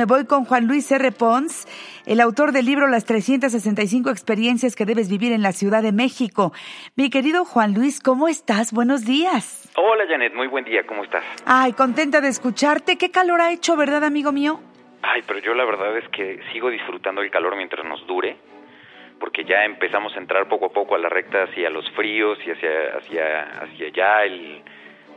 me voy con Juan Luis R. Pons, el autor del libro Las 365 experiencias que debes vivir en la Ciudad de México. Mi querido Juan Luis, ¿cómo estás? Buenos días. Hola Janet, muy buen día, ¿cómo estás? Ay, contenta de escucharte. ¿Qué calor ha hecho, verdad, amigo mío? Ay, pero yo la verdad es que sigo disfrutando el calor mientras nos dure, porque ya empezamos a entrar poco a poco a la recta hacia los fríos y hacia hacia hacia ya el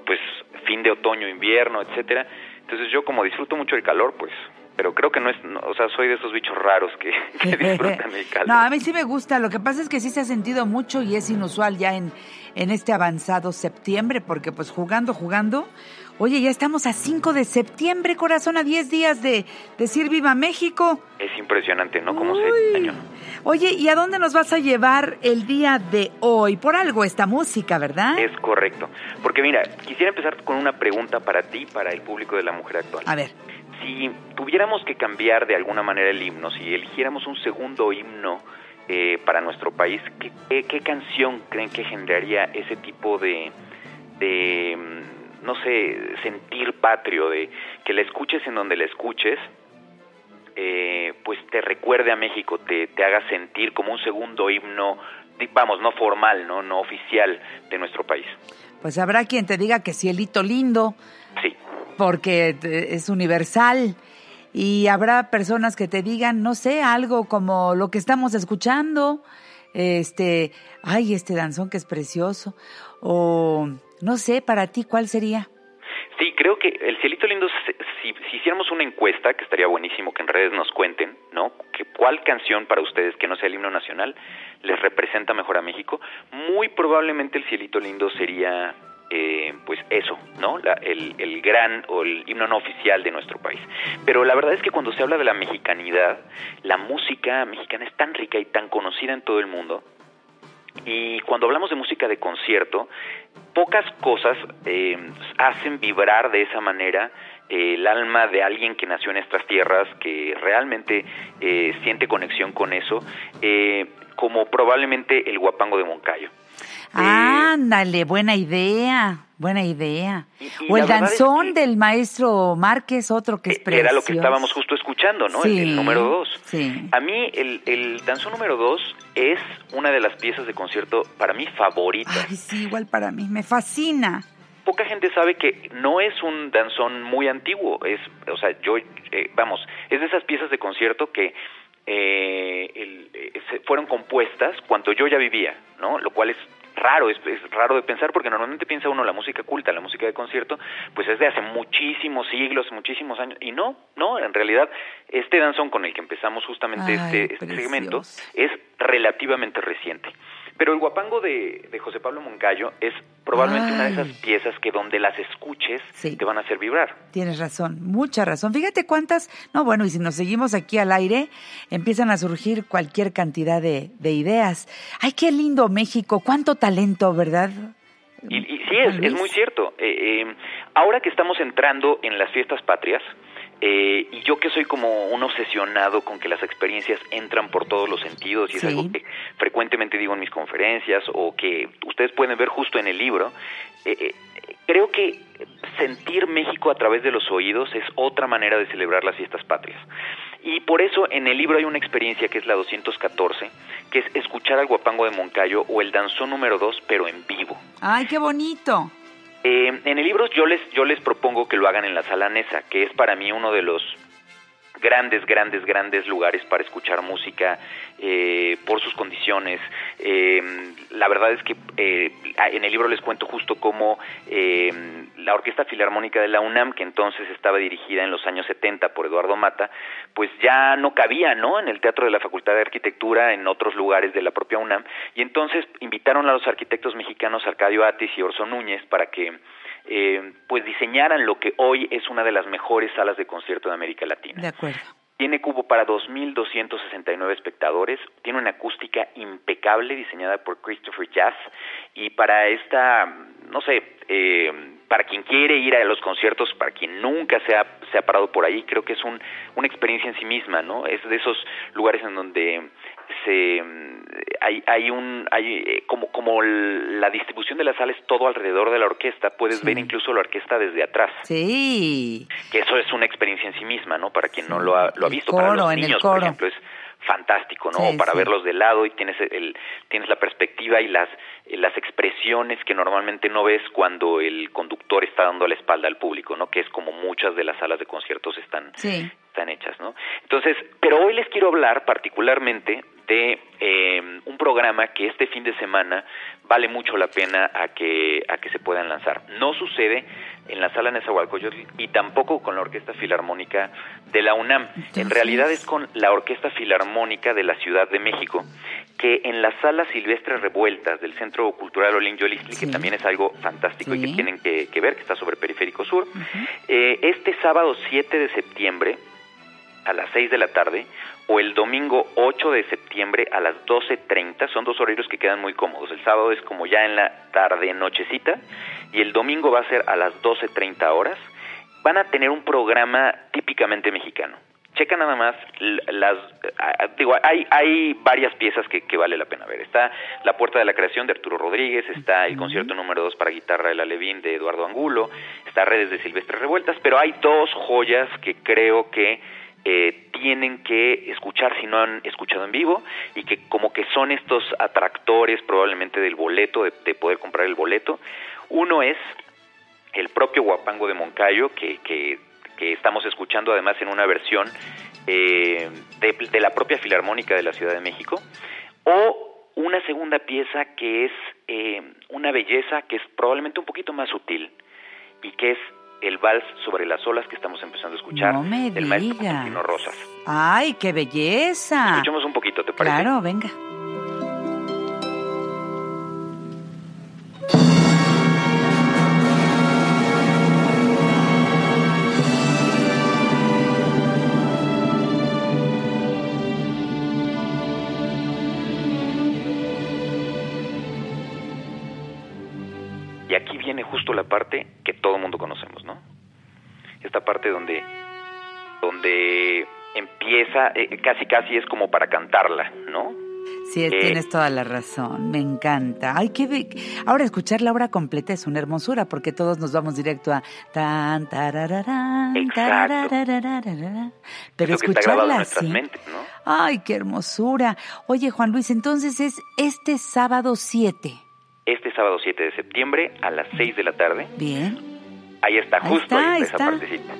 pues fin de otoño, invierno, etcétera. Entonces yo como disfruto mucho el calor, pues, pero creo que no es, o sea, soy de esos bichos raros que, disfrutan el calor. No, a mí sí me gusta, lo que pasa es que sí se ha sentido mucho y es inusual ya en, en este avanzado septiembre, porque pues jugando, jugando, oye, ya estamos a 5 de septiembre, corazón, a 10 días de decir Viva México. Es impresionante, ¿no? Como se año. Oye, ¿y a dónde nos vas a llevar el día de hoy? Por algo esta música, ¿verdad? Es correcto. Porque mira, quisiera empezar con una pregunta para ti, para el público de la mujer actual. A ver. Si tuviéramos que cambiar de alguna manera el himno, si eligiéramos un segundo himno eh, para nuestro país, ¿qué, ¿qué, canción creen que generaría ese tipo de, de, mm, no sé, sentir patrio, de que la escuches en donde la escuches? Eh, pues te recuerde a México, te, haga sentir como un segundo himno, vamos, no formal, no, no oficial de nuestro país. Pues habrá quien te diga que cielito lindo. Porque es universal. Y habrá personas que te digan, no sé, algo como lo que estamos escuchando, este, ay, este danzón que es precioso, o no sé, para ti, ¿cuál sería? Sí, creo que el cielito lindo, si, si, hiciéramos una encuesta, que estaría buenísimo que en redes nos cuenten, ¿no? Que cuál canción para ustedes que no sea el himno nacional les representa mejor a México, muy probablemente el cielito lindo sería eh, pues eso, ¿no? La, el, el, gran o el himno no oficial de nuestro país. Pero la verdad es que cuando se habla de la mexicanidad, la música mexicana es tan rica y tan conocida en todo el mundo. Y cuando hablamos de música de concierto, pocas cosas eh, hacen vibrar de esa manera eh, el alma de alguien que nació en estas tierras, que realmente eh, siente conexión con eso, eh, como probablemente el guapango de Moncayo. Ándale, buena idea, buena idea. Y, y o el danzón es que- del maestro Márquez, otro que es precioso. Era lo que estábamos justo escuchando, ¿no? El- Sí, el, número dos. sí. A mí el, el danzón número dos es una de las piezas de concierto para mí favoritas. Ay, sí, igual para mí, me fascina. poca gente sabe que no es un danzón muy antiguo, es, o sea, yo, eh, vamos, es de esas piezas de concierto que eh, el- eh, se- fueron compuestas cuando yo ya vivía, ¿no? Lo cual es raro, es, es raro de pensar porque normalmente piensa uno la música culta, la música de concierto, pues es de hace muchísimos siglos, muchísimos años, y no, no, en realidad este danzón con el que empezamos justamente Ay, este, este segmento es relativamente reciente. Pero el guapango de, de José Pablo Moncayo es probablemente una de esas piezas que donde las escuches Sí. te van a hacer vibrar. Tienes razón, mucha razón. Fíjate cuántas, no, bueno, y si nos seguimos aquí al aire, empiezan a surgir cualquier cantidad de, de ideas. Ay, qué lindo México, cuánto talento, ¿verdad? Y, y sí, es, es muy cierto. Eh, eh, ahora que estamos entrando en las fiestas patrias, eh, y yo que soy como un obsesionado con que las experiencias entran por todos los sentidos, y es algo que frecuentemente digo en mis conferencias, o que ustedes pueden ver justo en el libro, eh, eh, creo que sentir México a través de los oídos es otra manera de celebrar las fiestas patrias. Y por eso en el libro hay una experiencia que es la 214, que es escuchar al guapango de Moncayo o el danzón número 2, pero en vivo. Ay, qué bonito. Eh, en el libro yo les, yo les propongo que lo hagan en la sala Nesa, que es para mí uno de los grandes, grandes, grandes lugares para escuchar música eh, por sus condiciones. Eh, la verdad es que eh, en el libro les cuento justo cómo eh, la Orquesta Filarmónica de la UNAM, que entonces estaba dirigida en los años 70 por Eduardo Mata, pues ya no cabía, ¿no? En el Teatro de la Facultad de Arquitectura, en otros lugares de la propia UNAM, y entonces invitaron a los arquitectos mexicanos Arcadio Atis y Orson Núñez para que eh, pues diseñaran lo que hoy es una de las mejores salas de concierto de América Latina. De acuerdo. Tiene cubo para 2.269 espectadores, tiene una acústica impecable diseñada por Christopher Jazz y para esta, no sé, eh, para quien quiere ir a los conciertos, para quien nunca se ha, se ha parado por ahí, creo que es un, una experiencia en sí misma, ¿no? Es de esos lugares en donde se hay hay un hay eh, como como la distribución de las sales todo alrededor de la orquesta puedes ver incluso la orquesta desde atrás. Sí. Que eso es una experiencia en sí misma no para quien no lo ha, lo ha visto para los niños por ejemplo es fantástico, ¿no? para verlos de lado y tienes el tienes la perspectiva y las las expresiones que normalmente no ves cuando el conductor está dando la espalda al público, ¿no? Que es como muchas de las salas de conciertos están están hechas, ¿no? Entonces, pero hoy les quiero hablar particularmente de eh, un programa que este fin de semana vale mucho la pena a que a que se puedan lanzar. No sucede en la sala Nezahualcóyotl y tampoco con la Orquesta Filarmónica de la UNAM. En realidad es con la Orquesta Filarmónica de la Ciudad de México, que en la sala Silvestre Revueltas del Centro Cultural Olin Yolistli, que también es algo fantástico y que tienen que, ver, que está sobre Periférico Sur, eh, este sábado 7 de septiembre a las 6 de la tarde o el domingo 8 de septiembre a las 12.30. Son dos horarios que quedan muy cómodos. El sábado es como ya en la tarde, nochecita, y el domingo va a ser a las 12.30 horas. Van a tener un programa típicamente mexicano. Checa nada más las digo hay hay varias piezas que, que, vale la pena ver. Está La Puerta de la Creación de Arturo Rodríguez, está el concierto número 2 para guitarra de la Levín de Eduardo Angulo, está Redes de Silvestre Revueltas, pero hay dos joyas que creo que eh, tienen que escuchar si no han escuchado en vivo y que como que son estos atractores probablemente del boleto, de, poder comprar el boleto. Uno es el propio Guapango de Moncayo, que, que, estamos escuchando además en una versión eh, de, la propia Filarmónica de la Ciudad de México, o una segunda pieza que es eh, una belleza que es probablemente un poquito más sutil y que es el vals sobre las olas que estamos empezando a escuchar no me del maestro Rosas. ¡Ay, qué belleza! Escuchemos un poquito, ¿te parece? Claro, venga. Donde empieza, eh, casi casi es como para cantarla, ¿no? Sí, eh, tienes toda la razón, me encanta. Ay, qué Ahora escuchar la obra completa es una hermosura porque todos nos vamos directo a tan tarararán, Pero escucharla así. ¿no? Ay, qué hermosura. Oye, Juan Luis, entonces es este sábado 7 este sábado 7 de septiembre a las 6 de la tarde. Bien. Ahí está, justo ahí, esa partecita.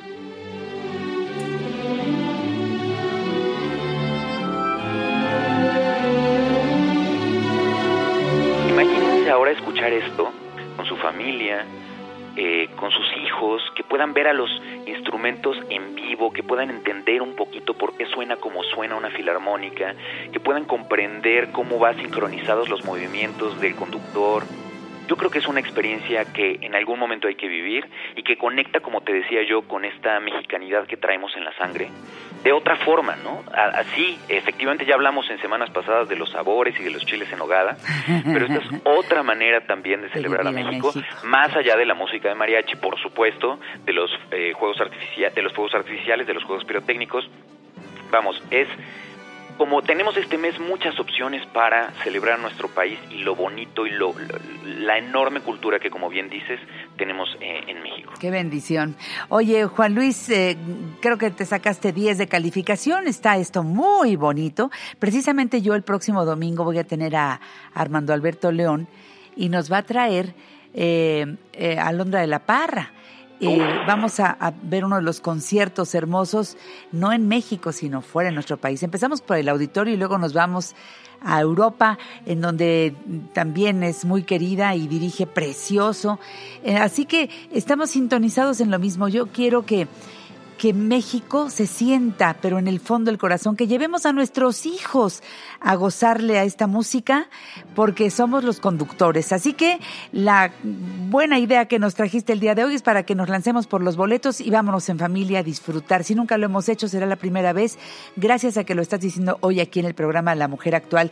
Imagínense ahora escuchar esto con su familia, eh, con sus hijos, que puedan ver a los instrumentos en vivo, que puedan entender un poquito por qué suena como suena una filarmónica, que puedan comprender cómo va sincronizados los movimientos del conductor, yo creo que es una experiencia que en algún momento hay que vivir y que conecta, como te decía yo, con esta mexicanidad que traemos en la sangre de otra forma, ¿no? Así, efectivamente ya hablamos en semanas pasadas de los sabores y de los chiles en hogada, pero esta es otra manera también de celebrar a México, más allá de la música de mariachi, por supuesto, de los eh, juegos artificiales, de los fuegos artificiales, de los juegos pirotécnicos. Vamos, es como tenemos este mes muchas opciones para celebrar nuestro país y lo bonito y lo, la enorme cultura que, como bien dices, tenemos eh, en México. Qué bendición. Oye, Juan Luis, eh, creo que te sacaste 10 de calificación. Está esto muy bonito. Precisamente yo el próximo domingo voy a tener a Armando Alberto León y nos va a traer eh, eh a Londra de la Parra. Eh, vamos a, ver uno de los conciertos hermosos, no en México, sino fuera de nuestro país. Empezamos por el auditorio y luego nos vamos a Europa, en donde también es muy querida y dirige precioso. Eh, así que estamos sintonizados en lo mismo. Yo quiero que que México se sienta, pero en el fondo del corazón, que llevemos a nuestros hijos a gozarle a esta música, porque somos los conductores. Así que la buena idea que nos trajiste el día de hoy es para que nos lancemos por los boletos y vámonos en familia a disfrutar. Si nunca lo hemos hecho, será la primera vez. Gracias a que lo estás diciendo hoy aquí en el programa La Mujer Actual.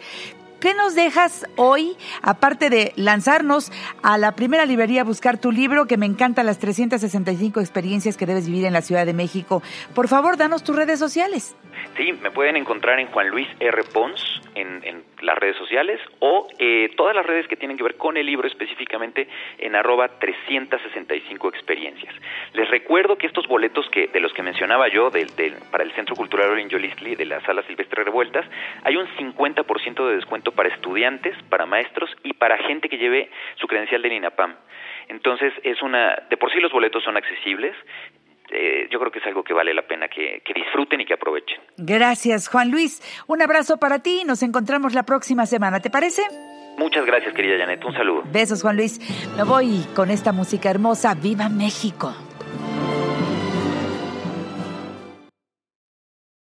¿Qué nos dejas hoy, aparte de lanzarnos a la primera librería a buscar tu libro, que me encanta las 365 experiencias que debes vivir en la Ciudad de México? Por favor, danos tus redes sociales. Sí, me pueden encontrar en Juan Luis R. Pons en, las redes sociales o eh, todas las redes que tienen que ver con el libro específicamente en arroba 365 experiencias. Les recuerdo que estos boletos que de los que mencionaba yo del, para el Centro Cultural Orin de la Sala Silvestre Revueltas, hay un 50% de descuento para estudiantes, para maestros y para gente que lleve su credencial del INAPAM. Entonces, es una, de por sí los boletos son accesibles, eh, yo creo que es algo que vale la pena que, que, disfruten y que aprovechen. Gracias, Juan Luis. Un abrazo para ti y nos encontramos la próxima semana, ¿te parece? Muchas gracias, querida Janet. Un saludo. Besos, Juan Luis. Me voy con esta música hermosa. ¡Viva México!